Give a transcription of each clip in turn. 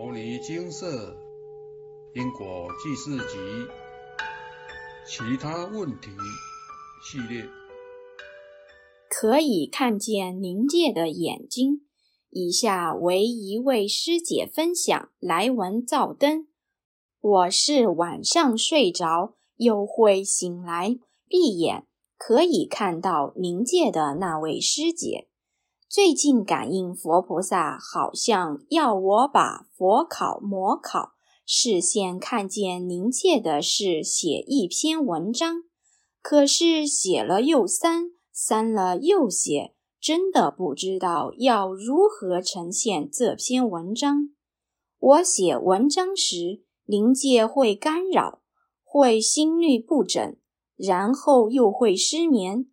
摩尼金色因果记事集其他问题系列，可以看见灵界的眼睛。以下为一位师姐分享来文照灯。我是晚上睡着又会醒来，闭眼可以看到灵界的那位师姐。最近感应佛菩萨好像要我把佛考魔考，视线看见灵界的是写一篇文章，可是写了又删，删了又写，真的不知道要如何呈现这篇文章。我写文章时，灵界会干扰，会心律不整，然后又会失眠。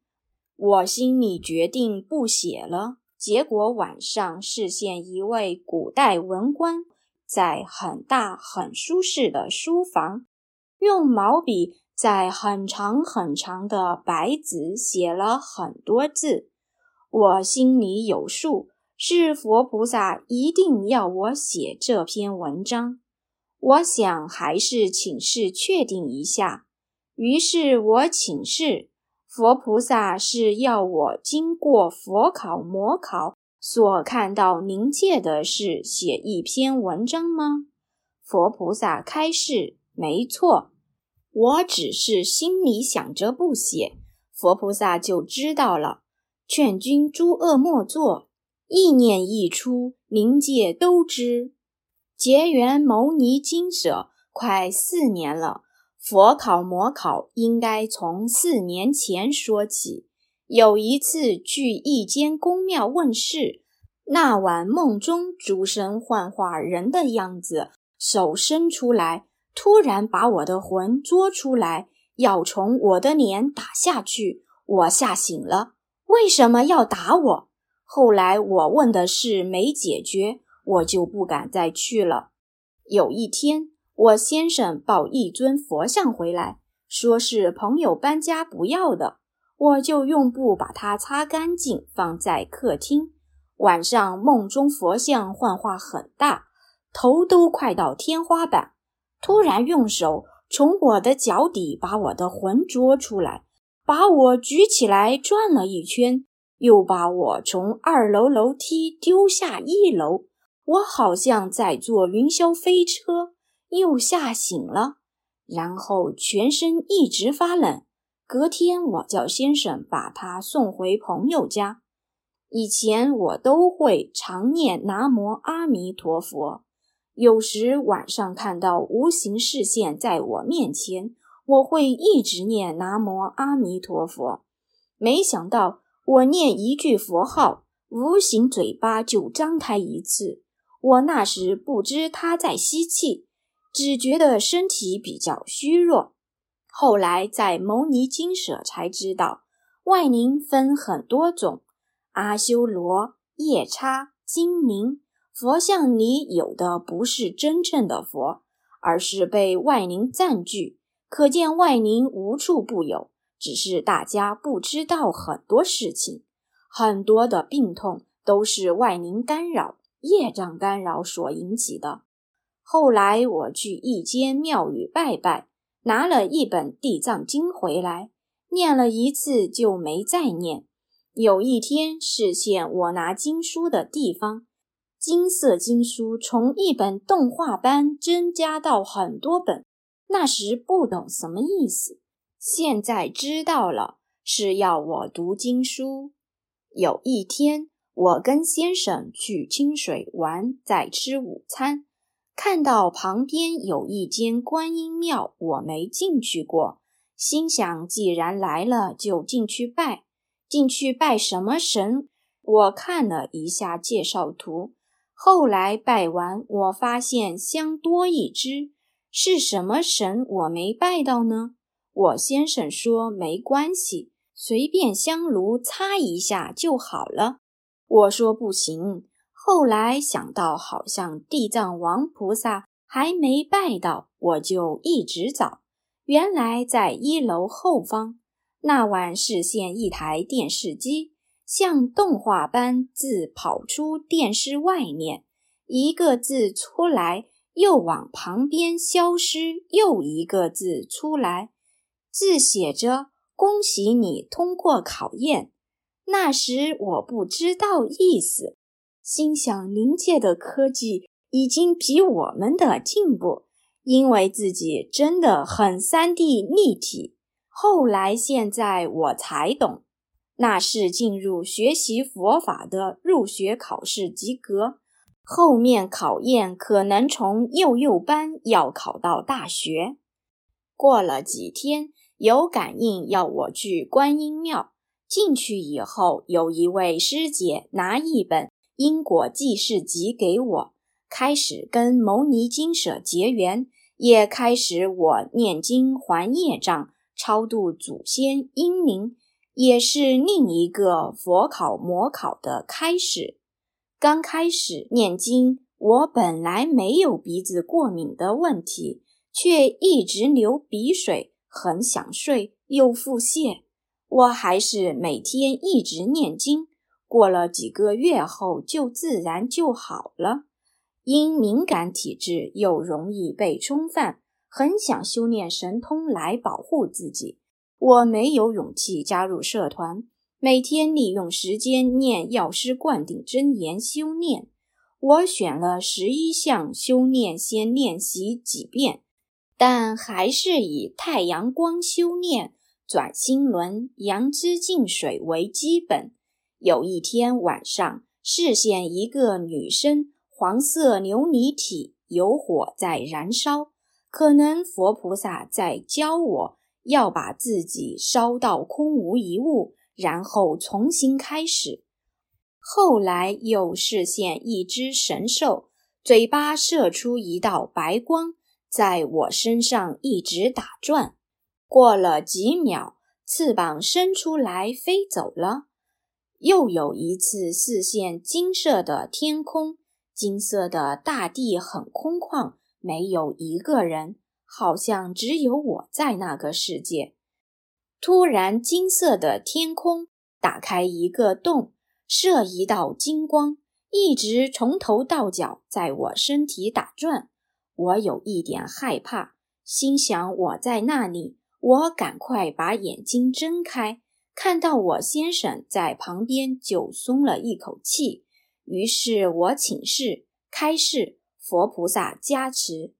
我心里决定不写了。结果晚上视线一位古代文官，在很大很舒适的书房，用毛笔在很长很长的白纸写了很多字。我心里有数，是佛菩萨一定要我写这篇文章。我想还是请示确定一下，于是我请示。佛菩萨是要我经过佛考魔考所看到灵界的事写一篇文章吗？佛菩萨开示：没错，我只是心里想着不写，佛菩萨就知道了。劝君诸恶莫作，意念一出，灵界都知。结缘牟尼经舍快四年了。佛考魔考应该从四年前说起。有一次去一间宫庙问事，那晚梦中诸神幻化人的样子，手伸出来，突然把我的魂捉出来，要从我的脸打下去。我吓醒了，为什么要打我？后来我问的事没解决，我就不敢再去了。有一天。我先生抱一尊佛像回来，说是朋友搬家不要的，我就用布把它擦干净，放在客厅。晚上梦中佛像幻化很大，头都快到天花板，突然用手从我的脚底把我的魂捉出来，把我举起来转了一圈，又把我从二楼楼梯丢下一楼，我好像在坐云霄飞车。又吓醒了，然后全身一直发冷。隔天，我叫先生把他送回朋友家。以前我都会常念南无阿弥陀佛，有时晚上看到无形视线在我面前，我会一直念南无阿弥陀佛。没想到我念一句佛号，无形嘴巴就张开一次。我那时不知他在吸气。只觉得身体比较虚弱，后来在牟尼金舍才知道，外灵分很多种，阿修罗、夜叉、精灵，佛像里有的不是真正的佛，而是被外灵占据，可见外灵无处不有，只是大家不知道很多事情，很多的病痛都是外灵干扰、业障干扰所引起的。后来我去一间庙宇拜拜，拿了一本《地藏经》回来，念了一次就没再念。有一天，视线我拿经书的地方，金色经书从一本动画般增加到很多本。那时不懂什么意思，现在知道了，是要我读经书。有一天，我跟先生去清水玩，在吃午餐。看到旁边有一间观音庙，我没进去过，心想既然来了，就进去拜。进去拜什么神？我看了一下介绍图，后来拜完，我发现香多一支，是什么神？我没拜到呢。我先生说没关系，随便香炉擦一下就好了。我说不行。后来想到，好像地藏王菩萨还没拜到，我就一直找。原来在一楼后方。那晚视线一台电视机，像动画般自跑出电视外面，一个字出来，又往旁边消失；又一个字出来，字写着“恭喜你通过考验”。那时我不知道意思，心想灵界的科技已经比我们的进步，因为自己真的很三 D 立体。后来现在我才懂。那是进入学习佛法的入学考试及格，后面考验可能从幼幼班要考到大学。过了几天，有感应要我去观音庙。进去以后，有一位师姐拿一本《因果记事集》给我，开始跟牟尼经舍结缘，也开始我念经还业障、超度祖先英灵。也是另一个佛考魔考的开始。刚开始念经，我本来没有鼻子过敏的问题，却一直流鼻水，很想睡又腹泻。我还是每天一直念经，过了几个月后就自然就好了。因敏感体质又容易被冲犯，很想修炼神通来保护自己。我没有勇气加入社团，每天利用时间念药师灌顶真言修炼。我选了十一项修炼，先练习几遍，但还是以太阳光修炼、转心轮、阳之净水为基本。有一天晚上，视线一个女生，黄色琉璃体有火在燃烧，可能佛菩萨在教我。要把自己烧到空无一物，然后重新开始。后来又视线一只神兽，嘴巴射出一道白光，在我身上一直打转。过了几秒，翅膀伸出来飞走了。又有一次视线金色的天空，金色的大地很空旷，没有一个人。好像只有我在那个世界。突然，金色的天空打开一个洞，射一道金光，一直从头到脚在我身体打转。我有一点害怕，心想我在那里，我赶快把眼睛睁开，看到我先生在旁边，就松了一口气。于是我请示开示，佛菩萨加持。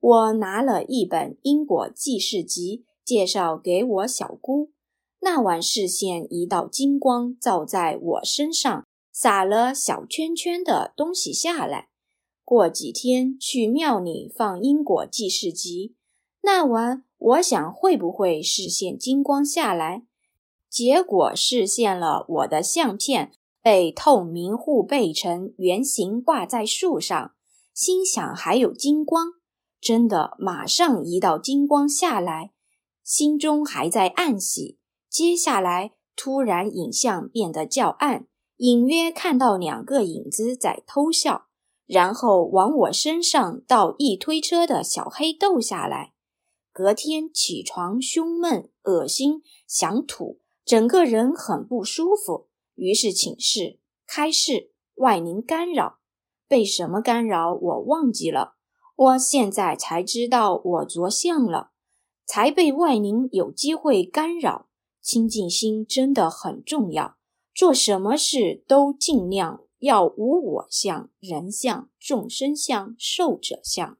我拿了一本《因果记事集》，介绍给我小姑。那晚视线一道金光照在我身上，撒了小圈圈的东西下来。过几天去庙里放《因果记事集》，那晚我想会不会视线金光下来？结果视线了我的相片被透明护背成圆形挂在树上，心想还有金光。真的，马上一道金光下来，心中还在暗喜。接下来，突然影像变得较暗，隐约看到两个影子在偷笑，然后往我身上倒一推车的小黑豆下来。隔天起床胸闷、恶心、想吐，整个人很不舒服。于是请示开示外灵干扰，被什么干扰我忘记了。我现在才知道我着相了，才被外灵有机会干扰。清净心真的很重要，做什么事都尽量要无我相、人相、众生相、寿者相。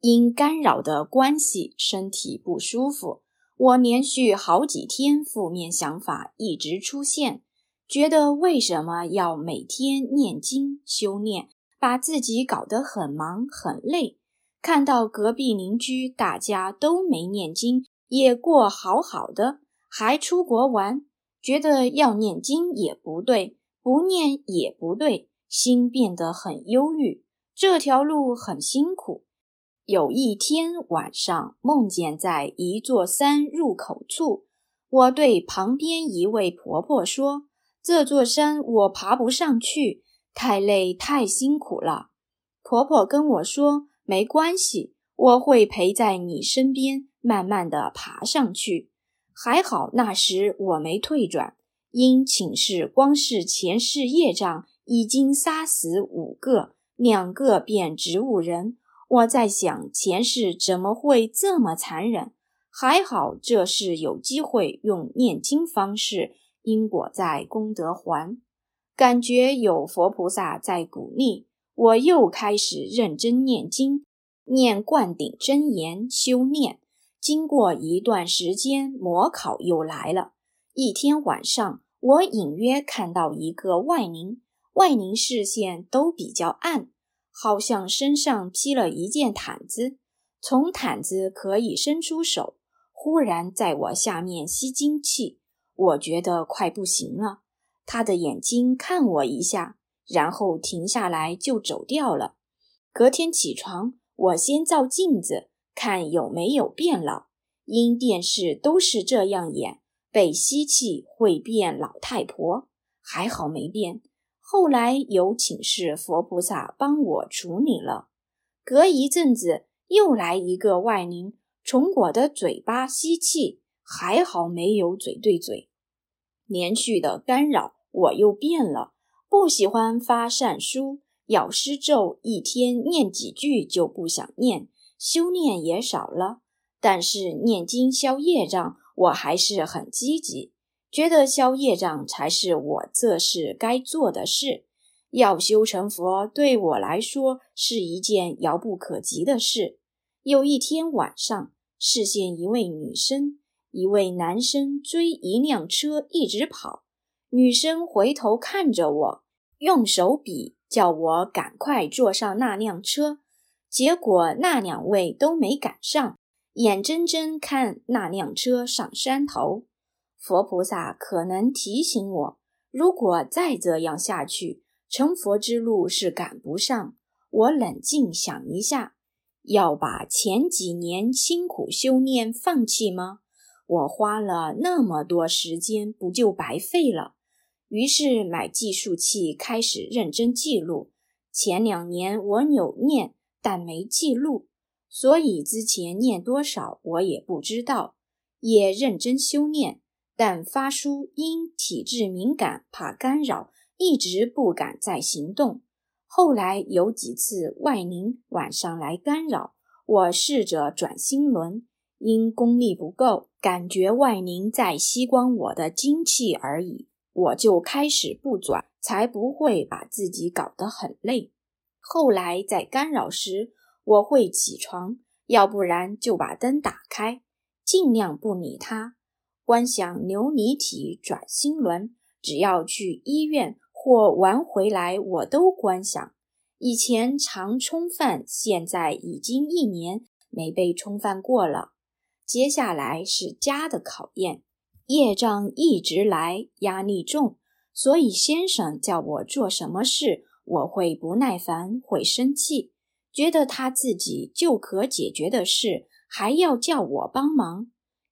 因干扰的关系，身体不舒服。我连续好几天负面想法一直出现，觉得为什么要每天念经修炼，把自己搞得很忙很累。看到隔壁邻居大家都没念经，也过好好的，还出国玩，觉得要念经也不对，不念也不对，心变得很忧郁。这条路很辛苦。有一天晚上，梦见在一座山入口处，我对旁边一位婆婆说：“这座山我爬不上去，太累太辛苦了。”婆婆跟我说。没关系，我会陪在你身边，慢慢的爬上去。还好那时我没退转，因寝室光是前世业障已经杀死五个，两个变植物人。我在想，前世怎么会这么残忍？还好这是有机会用念经方式，因果在，功德还。感觉有佛菩萨在鼓励，我又开始认真念经，念灌顶真言，修炼。经过一段时间，模考又来了。一天晚上，我隐约看到一个外灵，外灵视线都比较暗。好像身上披了一件毯子，从毯子可以伸出手，忽然在我下面吸精气，我觉得快不行了。他的眼睛看我一下，然后停下来就走掉了。隔天起床，我先照镜子看有没有变老，因电视都是这样演，被吸气会变老太婆，还好没变。后来有请示佛菩萨帮我处理了。隔一阵子又来一个外灵，从我的嘴巴吸气，还好没有嘴对嘴。连续的干扰，我又变了，不喜欢发善书，咬诗咒，一天念几句就不想念，修炼也少了。但是念经消业障，我还是很积极。觉得消业障才是我这是该做的事，要修成佛对我来说是一件遥不可及的事。有一天晚上，视线一位女生，一位男生追一辆车一直跑，女生回头看着我，用手比叫我赶快坐上那辆车，结果那两位都没赶上，眼睁睁看那辆车上山头。佛菩萨可能提醒我，如果再这样下去，成佛之路是赶不上。我冷静想一下，要把前几年辛苦修炼放弃吗？我花了那么多时间，不就白费了？于是买计数器，开始认真记录。前两年我有念，但没记录，所以之前念多少我也不知道。也认真修炼。但发叔因体质敏感，怕干扰，一直不敢再行动。后来有几次外灵晚上来干扰，我试着转心轮，因功力不够，感觉外灵在吸光我的精气而已，我就开始不转，才不会把自己搞得很累。后来在干扰时，我会起床，要不然就把灯打开，尽量不理他。观想琉璃体转心轮，只要去医院或玩回来，我都观想。以前常冲犯，现在已经一年没被冲犯过了。接下来是家的考验，业障一直来，压力重，所以先生叫我做什么事，我会不耐烦，会生气，觉得他自己就可解决的事，还要叫我帮忙。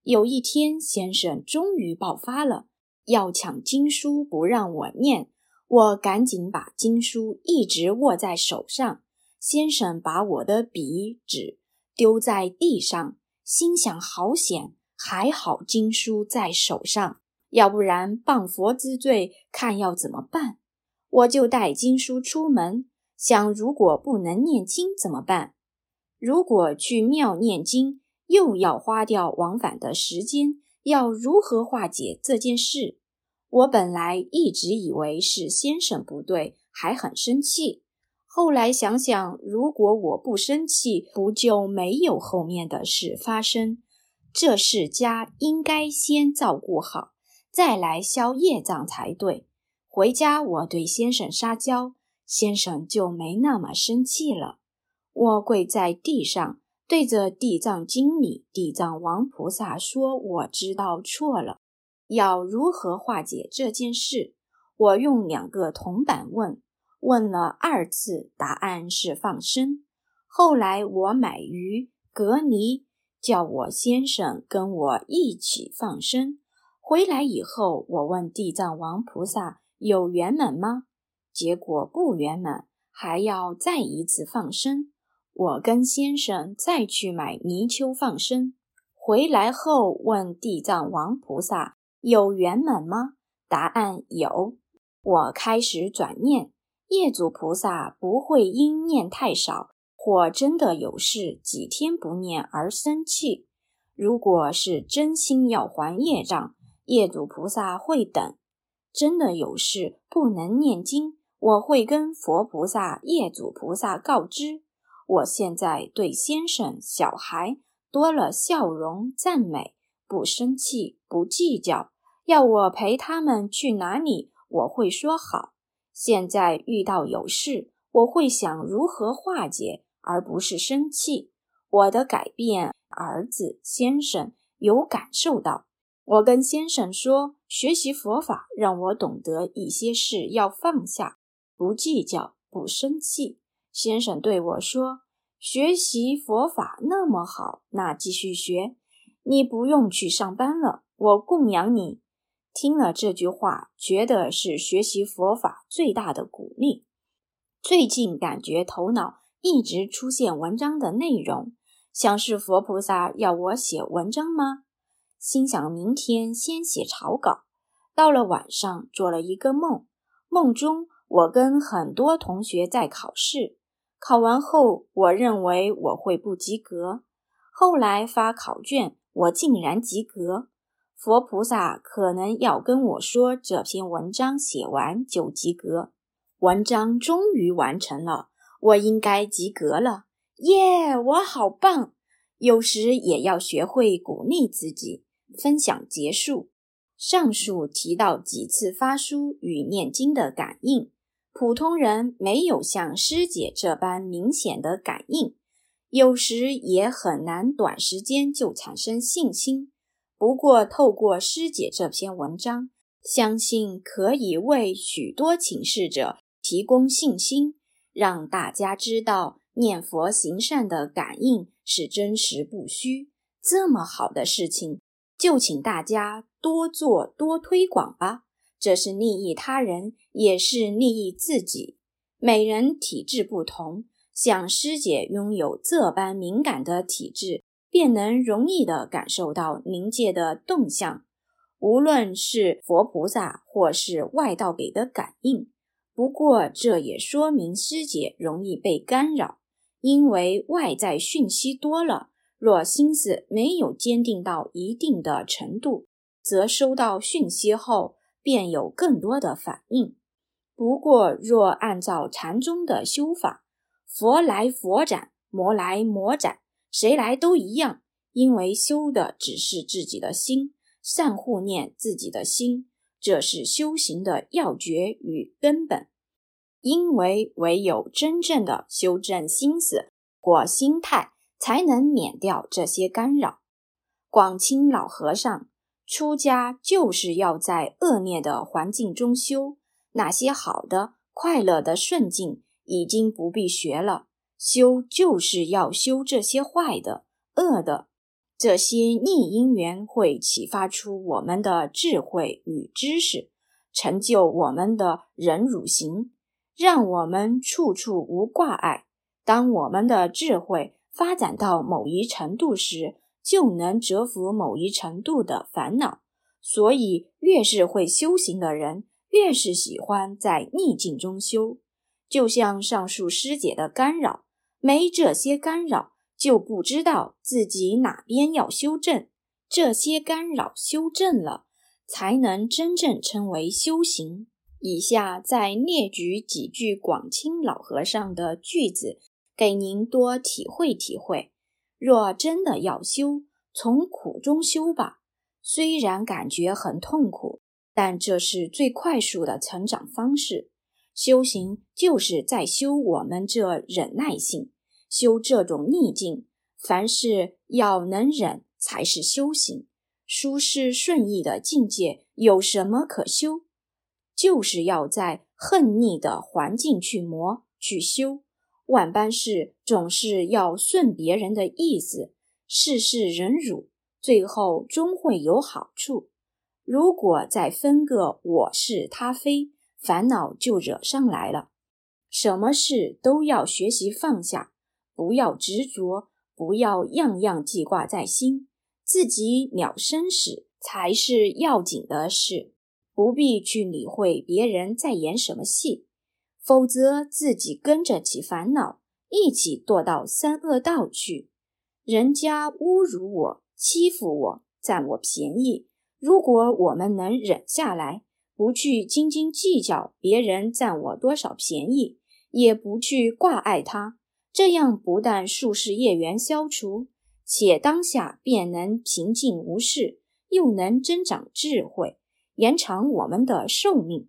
有一天，先生终于爆发了，要抢经书不让我念，我赶紧把经书一直握在手上。先生把我的笔纸丢在地上，心想：好险，还好经书在手上，要不然谤佛之罪，看要怎么办？我就带经书出门，想如果不能念经怎么办？如果去庙念经。又要花掉往返的时间，要如何化解这件事？我本来一直以为是先生不对，还很生气。后来想想，如果我不生气，不就没有后面的事发生？这事家应该先照顾好，再来消业障才对。回家我对先生撒娇，先生就没那么生气了。我跪在地上。对着地藏经里地藏王菩萨说：“我知道错了，要如何化解这件事？”我用两个铜板问，问了二次，答案是放生。后来我买鱼隔离，叫我先生跟我一起放生。回来以后，我问地藏王菩萨有圆满吗？结果不圆满，还要再一次放生。我跟先生再去买泥鳅放生，回来后问地藏王菩萨有圆满吗？答案有。我开始转念，业主菩萨不会因念太少或真的有事几天不念而生气。如果是真心要还业障，业主菩萨会等。真的有事不能念经，我会跟佛菩萨、业主菩萨告知。我现在对先生、小孩多了笑容、赞美，不生气、不计较。要我陪他们去哪里，我会说好。现在遇到有事，我会想如何化解，而不是生气。我的改变，儿子先生有感受到。我跟先生说，学习佛法让我懂得一些事要放下，不计较，不生气。先生对我说：“学习佛法那么好，那继续学。你不用去上班了，我供养你。”听了这句话，觉得是学习佛法最大的鼓励。最近感觉头脑一直出现文章的内容，像是佛菩萨要我写文章吗？心想明天先写草稿。到了晚上，做了一个梦，梦中我跟很多同学在考试，考完后我认为我会不及格，后来发考卷，我竟然及格。佛菩萨可能要跟我说，这篇文章写完就及格。文章终于完成了，我应该及格了，耶！我好棒。有时也要学会鼓励自己。分享结束。上述提到几次发书与念经的感应，普通人没有像师姐这般明显的感应，有时也很难短时间就产生信心。不过，透过师姐这篇文章，相信可以为许多请示者提供信心，让大家知道念佛行善的感应是真实不虚。这么好的事情，就请大家多做多推广吧。这是利益他人，也是利益自己。每人体质不同，像师姐拥有这般敏感的体质。便能容易地感受到灵界的动向，无论是佛菩萨或是外道给的感应。不过，这也说明师姐容易被干扰，因为外在讯息多了。若心思没有坚定到一定的程度，则收到讯息后便有更多的反应。不过，若按照禅宗的修法，佛来佛斩，魔来魔斩。谁来都一样，因为修的只是自己的心，善护念自己的心，这是修行的要诀与根本。因为唯有真正的修正心思或心态，才能免掉这些干扰。广清老和尚出家就是要在恶劣的环境中修，那些好的、快乐的顺境已经不必学了。修就是要修这些坏的、恶的，这些逆因缘会启发出我们的智慧与知识，成就我们的忍辱行，让我们处处无挂碍。当我们的智慧发展到某一程度时，就能折服某一程度的烦恼。所以，越是会修行的人，越是喜欢在逆境中修。就像上述师姐的干扰。没这些干扰，就不知道自己哪边要修正。这些干扰修正了，才能真正称为修行。以下再列举几句广清老和尚的句子，给您多体会体会。若真的要修，从苦中修吧。虽然感觉很痛苦，但这是最快速的成长方式。修行就是在修我们这忍耐性。修这种逆境，凡事要能忍才是修行。舒适顺意的境界有什么可修？就是要在恨逆的环境去磨去修。万般事总是要顺别人的意思，事事忍辱，最后终会有好处。如果再分个我是他非，烦恼就惹上来了。什么事都要学习放下。不要执着，不要样样记挂在心，自己了生死才是要紧的事，不必去理会别人在演什么戏。否则自己跟着起烦恼，一起堕到三恶道去。人家侮辱我、欺负我、占我便宜，如果我们能忍下来，不去斤斤计较别人占我多少便宜，也不去挂碍他，这样不但术士业缘消除，且当下便能平静无事，又能增长智慧，延长我们的寿命。